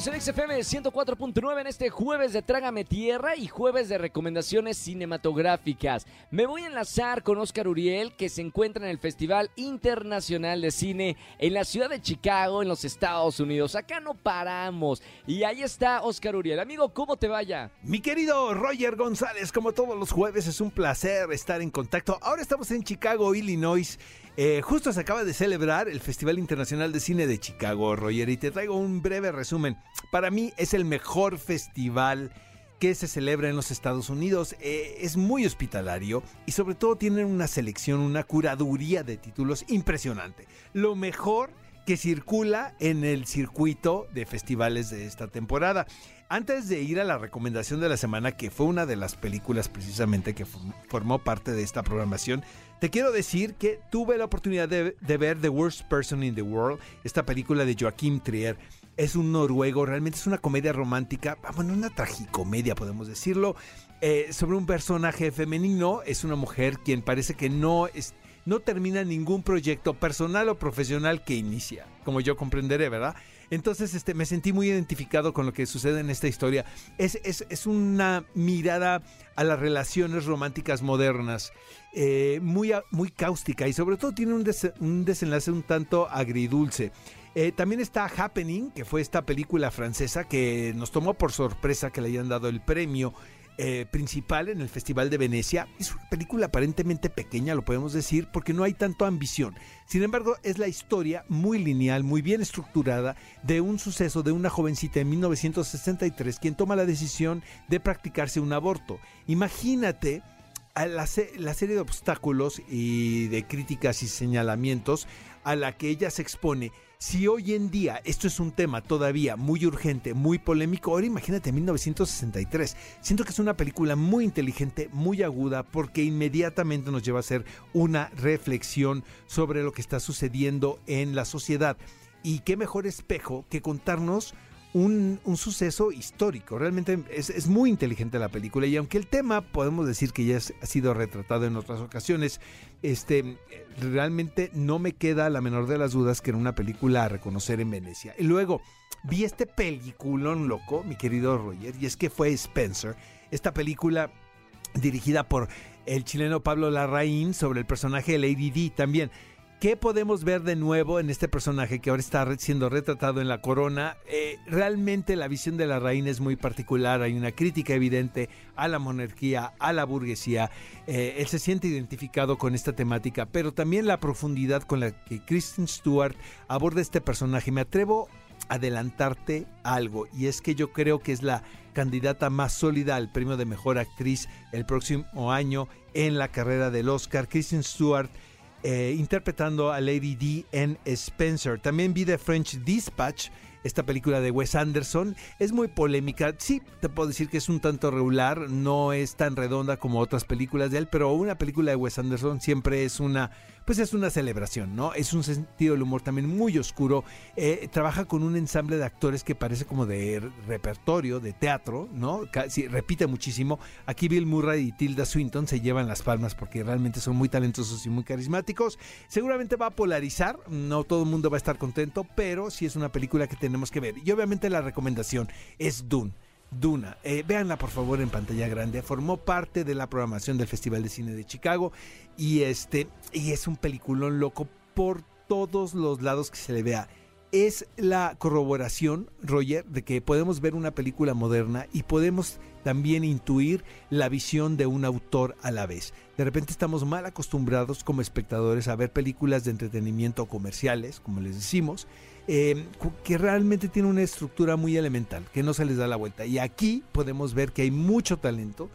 Seguimos en XFM 104.9 en este jueves de Trágame Tierra y jueves de recomendaciones cinematográficas. Me voy a enlazar con Oscar Uriel, que se encuentra en el Festival Internacional de Cine en la ciudad de Chicago, en los Estados Unidos. Acá no paramos. Y ahí está Oscar Uriel. Amigo, ¿cómo te vaya? Mi querido Roger González, como todos los jueves, es un placer estar en contacto. Ahora estamos en Chicago, Illinois. Eh, justo se acaba de celebrar el Festival Internacional de Cine de Chicago, Roger, y te traigo un breve resumen. Para mí es el mejor festival que se celebra en los Estados Unidos. Eh, es muy hospitalario y sobre todo tienen una selección, una curaduría de títulos impresionante. Lo mejor que circula en el circuito de festivales de esta temporada. Antes de ir a la recomendación de la semana, que fue una de las películas precisamente que formó parte de esta programación, te quiero decir que tuve la oportunidad de, ver The Worst Person in the World, esta película de Joachim Trier. Es un noruego, realmente es una comedia romántica, ah, bueno, una tragicomedia podemos decirlo, eh, sobre un personaje femenino, es una mujer quien parece que no es no termina ningún proyecto personal o profesional que inicia, como yo comprenderé, ¿verdad? Entonces este, me sentí muy identificado con lo que sucede en esta historia. Es, es, una mirada a las relaciones románticas modernas, eh, muy, muy cáustica y sobre todo tiene un, un desenlace un tanto agridulce. Eh, también está Happening, que fue esta película francesa que nos tomó por sorpresa que le hayan dado el premio eh, principal en el Festival de Venecia. Es una película aparentemente pequeña, lo podemos decir, porque no hay tanto ambición. Sin embargo, es la historia muy lineal, muy bien estructurada de un suceso de una jovencita en 1963 quien toma la decisión de practicarse un aborto. Imagínate la, la serie de obstáculos y de críticas y señalamientos a la que ella se expone si hoy en día esto es un tema todavía muy urgente, muy polémico, ahora imagínate 1963. Siento que es una película muy inteligente, muy aguda, porque inmediatamente nos lleva a hacer una reflexión sobre lo que está sucediendo en la sociedad. Y qué mejor espejo que contarnos un, suceso histórico. Realmente es, muy inteligente la película y aunque el tema podemos decir que ya ha sido retratado en otras ocasiones, este, realmente no me queda la menor de las dudas que era una película a reconocer en Venecia. Y luego vi este peliculón loco, mi querido Roger, y es que fue Spencer, esta película dirigida por el chileno Pablo Larraín sobre el personaje de Lady D también. ¿Qué podemos ver de nuevo en este personaje que ahora está siendo retratado en la corona? Eh, realmente la visión de la reina es muy particular, hay una crítica evidente a la monarquía, a la burguesía. Eh, él se siente identificado con esta temática, pero también la profundidad con la que Kristen Stewart aborda este personaje. Me atrevo a adelantarte algo, y es que yo creo que es la candidata más sólida al premio de mejor actriz el próximo año en la carrera del Oscar. Kristen Stewart eh, interpretando a Lady D en Spencer. También vi The French Dispatch esta película de Wes Anderson. Es muy polémica. Sí, te puedo decir que es un tanto regular. No es tan redonda como otras películas de él, pero una película de Wes Anderson siempre es una, pues es una celebración, ¿no? Es un sentido del humor también muy oscuro. Eh, trabaja con un ensamble de actores que parece como de repertorio, de teatro, ¿no? Sí, repite muchísimo. Aquí Bill Murray y Tilda Swinton se llevan las palmas porque realmente son muy talentosos y muy carismáticos. Seguramente va a polarizar. No todo el mundo va a estar contento, pero sí es una película que te tenemos que ver. Y obviamente la recomendación es Dune. Duna. Eh, véanla por favor en pantalla grande. Formó parte de la programación del Festival de Cine de Chicago y este y es un peliculón loco por todos los lados que se le vea. Es la corroboración, Roger, de que podemos ver una película moderna y podemos también intuir la visión de un autor a la vez. De repente estamos mal acostumbrados como espectadores a ver películas de entretenimiento comerciales, como les decimos, eh, que realmente tiene una estructura muy elemental, que no se les da la vuelta. Y aquí podemos ver que hay mucho talento.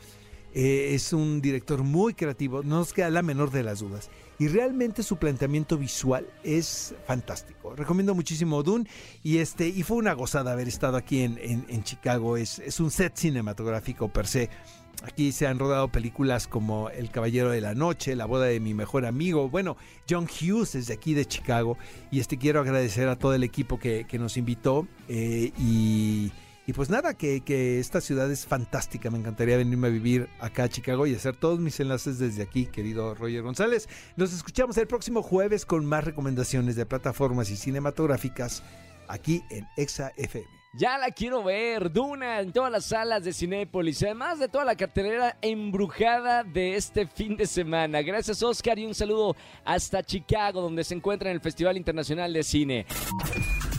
Eh, es un director muy creativo, no nos queda la menor de las dudas. Y realmente su planteamiento visual es fantástico. Recomiendo muchísimo Dune y este y fue una gozada haber estado aquí en, en, Chicago. Es, es un set cinematográfico per se Aquí se han rodado películas como El Caballero de la Noche, La boda de mi mejor amigo. Bueno, John Hughes es de aquí de Chicago. Y este quiero agradecer a todo el equipo que, nos invitó. Eh, y, Y pues nada, que, esta ciudad es fantástica. Me encantaría venirme a vivir acá a Chicago y hacer todos mis enlaces desde aquí, querido Roger González. Nos escuchamos el próximo jueves con más recomendaciones de plataformas y cinematográficas aquí en Exa FM. Ya la quiero ver, Duna en todas las salas de Cinépolis, además de toda la cartelera embrujada de este fin de semana. Gracias Oscar y un saludo hasta Chicago, donde se encuentra en el Festival Internacional de Cine.